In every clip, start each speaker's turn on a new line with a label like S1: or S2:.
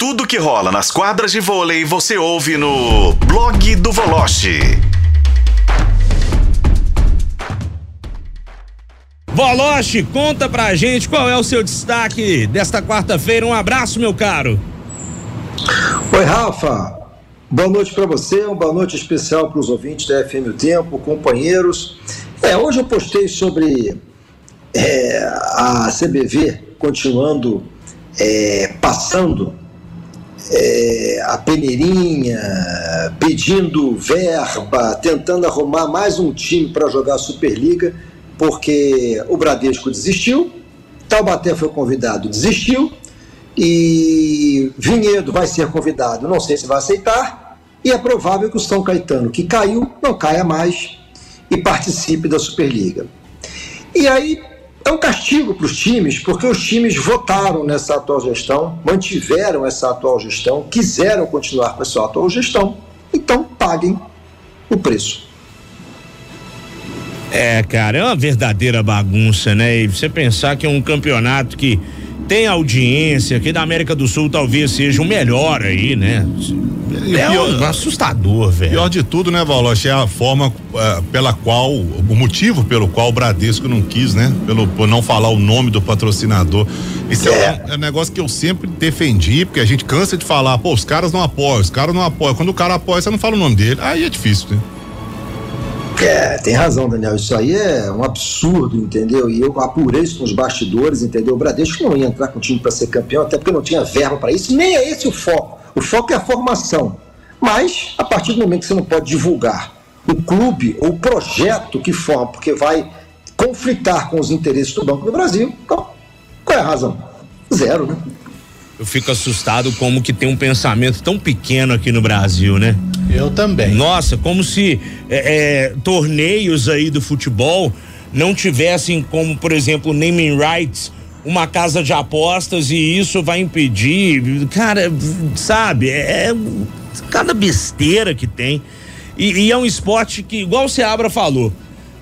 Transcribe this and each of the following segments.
S1: Tudo que rola nas quadras de vôlei você ouve no blog do Voloche.
S2: Voloche, conta pra gente qual é o seu destaque desta quarta-feira. Um abraço, meu caro.
S3: Oi, Rafa. Boa noite para você, uma boa noite especial para os ouvintes da FM O Tempo, companheiros. É, hoje eu postei sobre é, a CBV continuando é, passando é, a peneirinha, pedindo verba, tentando arrumar mais um time para jogar a Superliga, porque o Bradesco desistiu, Taubaté foi convidado, desistiu, e Vinhedo vai ser convidado, não sei se vai aceitar, e é provável que o São Caetano, que caiu, não caia mais e participe da Superliga. E aí é um castigo para os times, porque os times votaram nessa atual gestão, mantiveram essa atual gestão, quiseram continuar com essa atual gestão, então paguem o preço.
S2: É, cara, é uma verdadeira bagunça, né? E você pensar que é um campeonato que tem audiência, que da América do Sul talvez seja o melhor aí, né? É pior, um, assustador, velho.
S4: Pior de tudo, né, Valoche, é a forma uh, pela qual, o motivo pelo qual o Bradesco não quis, né? Pelo, por não falar o nome do patrocinador. Isso é, é. Um, é um negócio que eu sempre defendi, porque a gente cansa de falar, pô, os caras não apoiam, os caras não apoiam. Quando o cara apoia, você não fala o nome dele. Aí é difícil, né?
S3: É, tem razão, Daniel. Isso aí é um absurdo, entendeu? E eu apurei isso nos bastidores, entendeu? O Bradesco não ia entrar com o time para ser campeão, até porque não tinha verba para isso. Nem é esse o foco. O foco é a formação. Mas, a partir do momento que você não pode divulgar o clube ou o projeto que forma, porque vai conflitar com os interesses do Banco do Brasil, então, qual é a razão? Zero, né?
S2: Eu fico assustado como que tem um pensamento tão pequeno aqui no Brasil, né?
S5: Eu também.
S2: Nossa, como se é, é, torneios aí do futebol não tivessem como, por exemplo, naming rights, uma casa de apostas e isso vai impedir, cara, sabe? É, é cada besteira que tem. E, e, é um esporte que, igual o Seabra falou,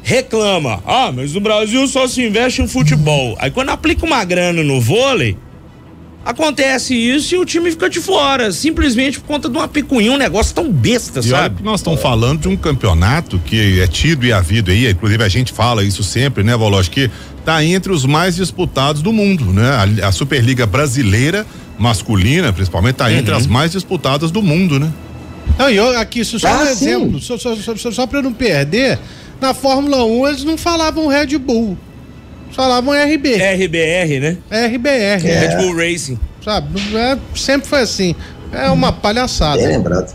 S2: reclama. Ah, mas no Brasil só se investe em futebol. Aí quando aplica uma grana no vôlei, acontece isso e o time fica de fora, simplesmente por conta de uma picuinha, um negócio tão besta, e sabe?
S4: nós estamos falando de um campeonato que é tido e havido aí, inclusive a gente fala isso sempre, né, Voloch, que tá entre os mais disputados do mundo, né? A, a Superliga brasileira masculina, principalmente, tá uhum. entre as mais disputadas do mundo, né?
S5: Não, eu aqui, só ah, um exemplo, só, só, só, só, só para não perder, na Fórmula 1 eles não falavam Red Bull falavam RB.
S2: RBR, né?
S5: RBR.
S2: É. Red Bull Racing.
S5: Sabe? É, sempre foi assim. É uma palhaçada.
S3: Bem lembrado.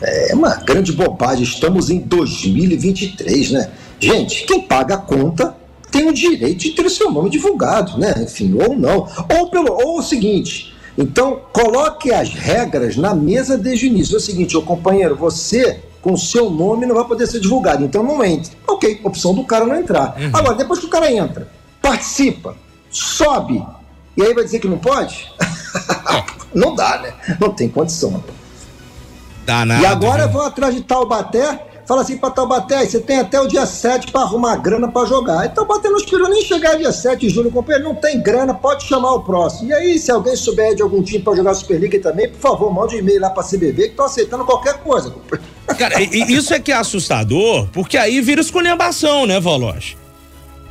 S3: É uma grande bobagem. Estamos em 2023, né? Gente, quem paga a conta tem o direito de ter o seu nome divulgado, né? Enfim, ou não. Ou, pelo, ou o seguinte. Então, coloque as regras na mesa desde o início. É o seguinte, ô companheiro, você com seu nome não vai poder ser divulgado, então não entre. Ok, opção do cara não entrar. Uhum. Agora, depois que o cara entra, participa, sobe, e aí vai dizer que não pode? não dá, né? Não tem condição.
S2: Dá nada,
S3: e agora viu? vou atrás de Taubaté, fala assim para Taubaté, você tem até o dia 7 para arrumar grana para jogar. Então Taubaté não esperou nem chegar dia 7 de julho, companheiro, não tem grana, pode chamar o próximo. E aí, se alguém souber de algum time para jogar Superliga também, por favor, mande um e-mail lá para CBB que estão aceitando qualquer coisa, companheiro.
S2: Cara, isso é que é assustador, porque aí vira esculhambação, né, Valoche?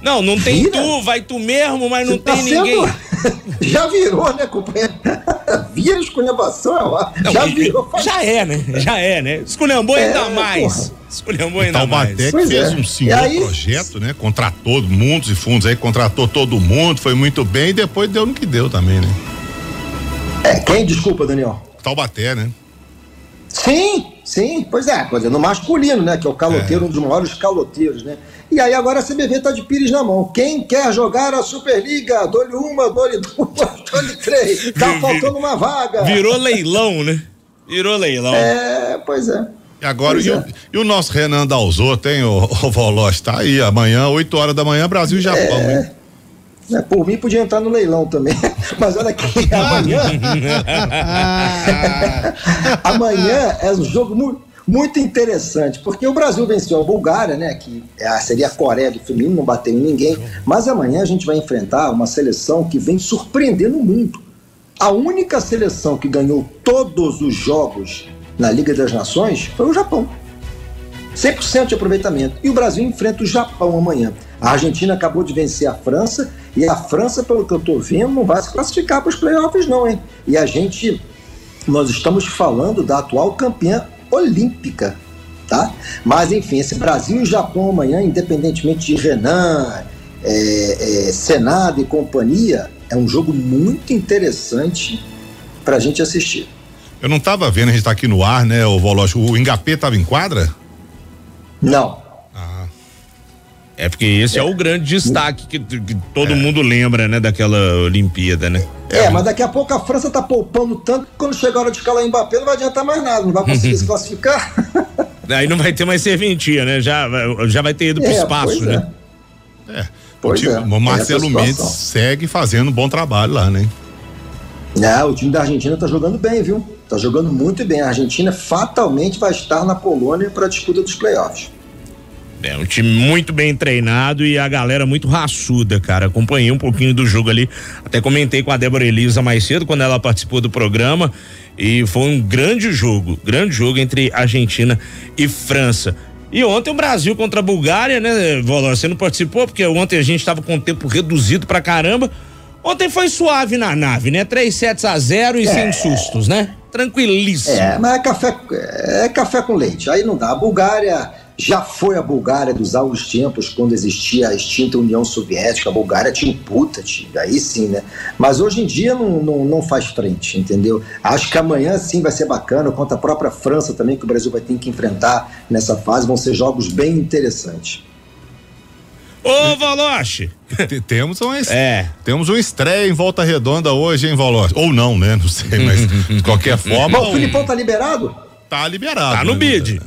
S2: Não, não tem Vira? tu, vai tu mesmo, mas não Você tem tá ninguém.
S3: Sendo... Já virou, né, companheiro? Vira esculhambação, é já virou.
S2: Já é, né? Já é, né? Esculhambou é, ainda mais. Esculhambou ainda
S4: mais.
S2: que
S4: fez é. um senhor aí... projeto, né? Contratou mundos e fundos aí, contratou todo mundo, foi muito bem e depois deu no que deu também, né?
S3: É, quem? Desculpa, Daniel.
S4: Taubaté, né?
S3: Sim, sim, pois é, coisa no masculino, né? Que é o caloteiro, é. um dos maiores caloteiros, né? E aí agora a CBV tá de pires na mão. Quem quer jogar a Superliga? Dole uma, dole duas, dole três. Tá faltando uma vaga.
S2: Virou leilão, né? Virou leilão.
S3: É, pois é.
S4: E agora, e, é. o, e, o, nosso Renan Dalzot, tem o, o Voloz, tá aí amanhã, 8 horas da manhã, Brasil e Japão, é. hein?
S3: É, por mim podia entrar no leilão também. Mas olha aqui, amanhã. amanhã é um jogo muito, muito interessante, porque o Brasil venceu a Bulgária, né? Que é seria a Coreia do feminino, não bateu em ninguém. Mas amanhã a gente vai enfrentar uma seleção que vem surpreendendo o mundo. A única seleção que ganhou todos os jogos na Liga das Nações foi o Japão. 100% de aproveitamento. E o Brasil enfrenta o Japão amanhã. A Argentina acabou de vencer a França e a França, pelo que eu estou vendo, não vai se classificar para os playoffs, não, hein? E a gente, nós estamos falando da atual campeã olímpica, tá? Mas enfim, esse Brasil e Japão amanhã, independentemente de Renan, é, é, Senado e companhia, é um jogo muito interessante para a gente assistir.
S4: Eu não estava vendo, a gente está aqui no ar, né, o Vológio, o Engapê estava em quadra?
S3: Não.
S2: Ah. É porque esse é, é o grande destaque que, que todo é. mundo lembra, né, daquela Olimpíada, né?
S3: É, mas daqui a pouco a França tá poupando tanto que quando chegar a hora de escalar Mbappé não vai adiantar mais nada, não vai conseguir se classificar.
S2: Aí não vai ter mais serventia, né? Já, já vai ter ido pro é, espaço, né?
S4: É. é. O, time, é. o Marcelo Mendes segue fazendo um bom trabalho lá, né?
S3: É, o time da Argentina tá jogando bem, viu? Tá jogando muito bem. A Argentina fatalmente vai estar na Polônia para a disputa dos playoffs.
S2: É um time muito bem treinado e a galera muito raçuda, cara. Acompanhei um pouquinho do jogo ali. Até comentei com a Débora Elisa mais cedo quando ela participou do programa. E foi um grande jogo, grande jogo entre Argentina e França. E ontem o Brasil contra a Bulgária, né, Voló? Você não participou porque ontem a gente estava com o tempo reduzido pra caramba. Ontem foi suave na nave, né? Três sets a zero e é. sem sustos, né? Tranquilíssimo.
S3: É, mas é café, é café com leite. Aí não dá. A Bulgária já foi a Bulgária dos aos tempos, quando existia a extinta União Soviética. A Bulgária tinha puta, aí sim, né? Mas hoje em dia não, não, não faz frente, entendeu? Acho que amanhã sim vai ser bacana, contra a própria França também, que o Brasil vai ter que enfrentar nessa fase. Vão ser jogos bem interessantes.
S2: Ô, Valoche!
S4: Temos um, é. temos um estreia em Volta Redonda hoje, hein, Valoche? Ou não, né? Não sei, mas de qualquer forma.
S3: Mas o Filipão tá liberado?
S4: Tá liberado.
S2: Tá no né? bid.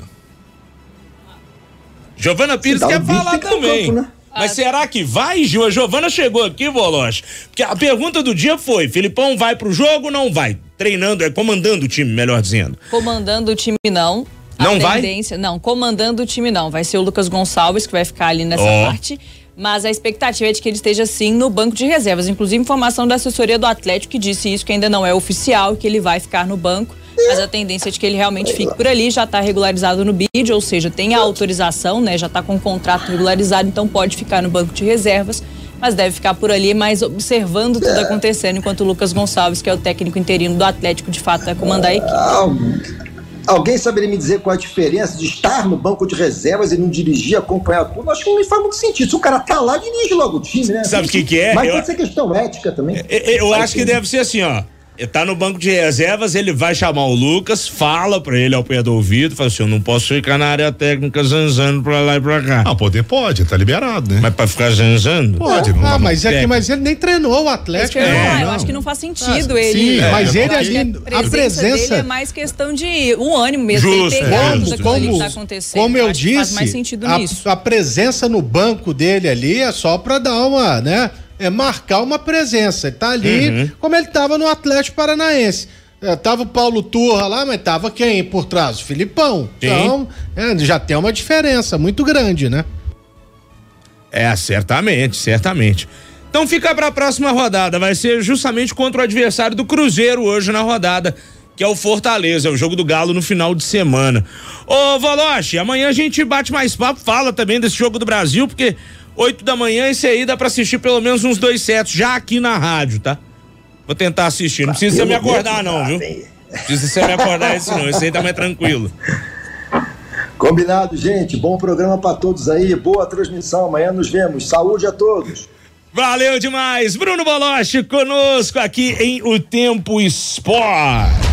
S2: Giovana Pires quer falar também. Campo, né? Mas ah, será que vai, Gil? A Giovana chegou aqui, Voloche. Porque a pergunta do dia foi: Filipão vai pro jogo ou não vai? Treinando, é comandando o time, melhor dizendo.
S6: Comandando o time, não.
S2: Não a tendência,
S6: vai? Não, comandando o time não. Vai ser o Lucas Gonçalves que vai ficar ali nessa oh. parte. Mas a expectativa é de que ele esteja sim no banco de reservas. Inclusive, informação da assessoria do Atlético que disse isso, que ainda não é oficial, que ele vai ficar no banco. Mas a tendência é de que ele realmente fique por ali, já está regularizado no BID, ou seja, tem a autorização, né? Já está com o contrato regularizado, então pode ficar no banco de reservas mas deve ficar por ali, mas observando tudo acontecendo, enquanto o Lucas Gonçalves, que é o técnico interino do Atlético, de fato vai comandar a equipe.
S3: Alguém saberia me dizer qual a diferença de estar no banco de reservas e não dirigir, acompanhar tudo? Acho que não me faz muito sentido. Se o cara tá lá, dirige logo o time, né?
S2: Sabe o que, que é?
S3: Mas eu... pode ser questão ética também.
S2: Eu, eu, eu acho que deve ser assim, ó. Tá no banco de reservas, ele vai chamar o Lucas, fala pra ele ao pé do ouvido, fala assim: eu não posso ficar na área técnica zanzando pra lá e pra cá.
S4: Ah, poder pode, tá liberado, né?
S2: Mas pra ficar zanzando?
S5: Pode, não. Ah, mas é que mas ele nem treinou o Atlético.
S6: É, é, eu acho que não faz sentido ah, ele. Sim,
S5: é, mas ele ali, a presença. Dele
S6: é mais questão de um ânimo mesmo.
S2: Justo,
S6: ele
S2: pegar
S5: é, como, que tá acontecendo. Como eu, eu disse, faz mais sentido a, nisso. a presença no banco dele ali é só pra dar uma, né? É marcar uma presença. Ele tá ali uhum. como ele estava no Atlético Paranaense. É, tava o Paulo Turra lá, mas tava quem por trás? O Filipão. Sim. Então, é, já tem uma diferença muito grande, né?
S2: É, certamente, certamente. Então fica para a próxima rodada, vai ser justamente contra o adversário do Cruzeiro hoje na rodada, que é o Fortaleza, é o jogo do Galo no final de semana. Ô, Voloche, amanhã a gente bate mais papo, fala também desse jogo do Brasil, porque 8 da manhã, esse aí dá pra assistir pelo menos uns dois sets já aqui na rádio, tá? Vou tentar assistir. Não precisa você me acordar, não, viu? Não precisa você me acordar esse não. Esse aí tá mais tranquilo.
S3: Combinado, gente. Bom programa para todos aí. Boa transmissão. Amanhã nos vemos. Saúde a todos.
S2: Valeu demais. Bruno Boloche conosco aqui em O Tempo Esportes.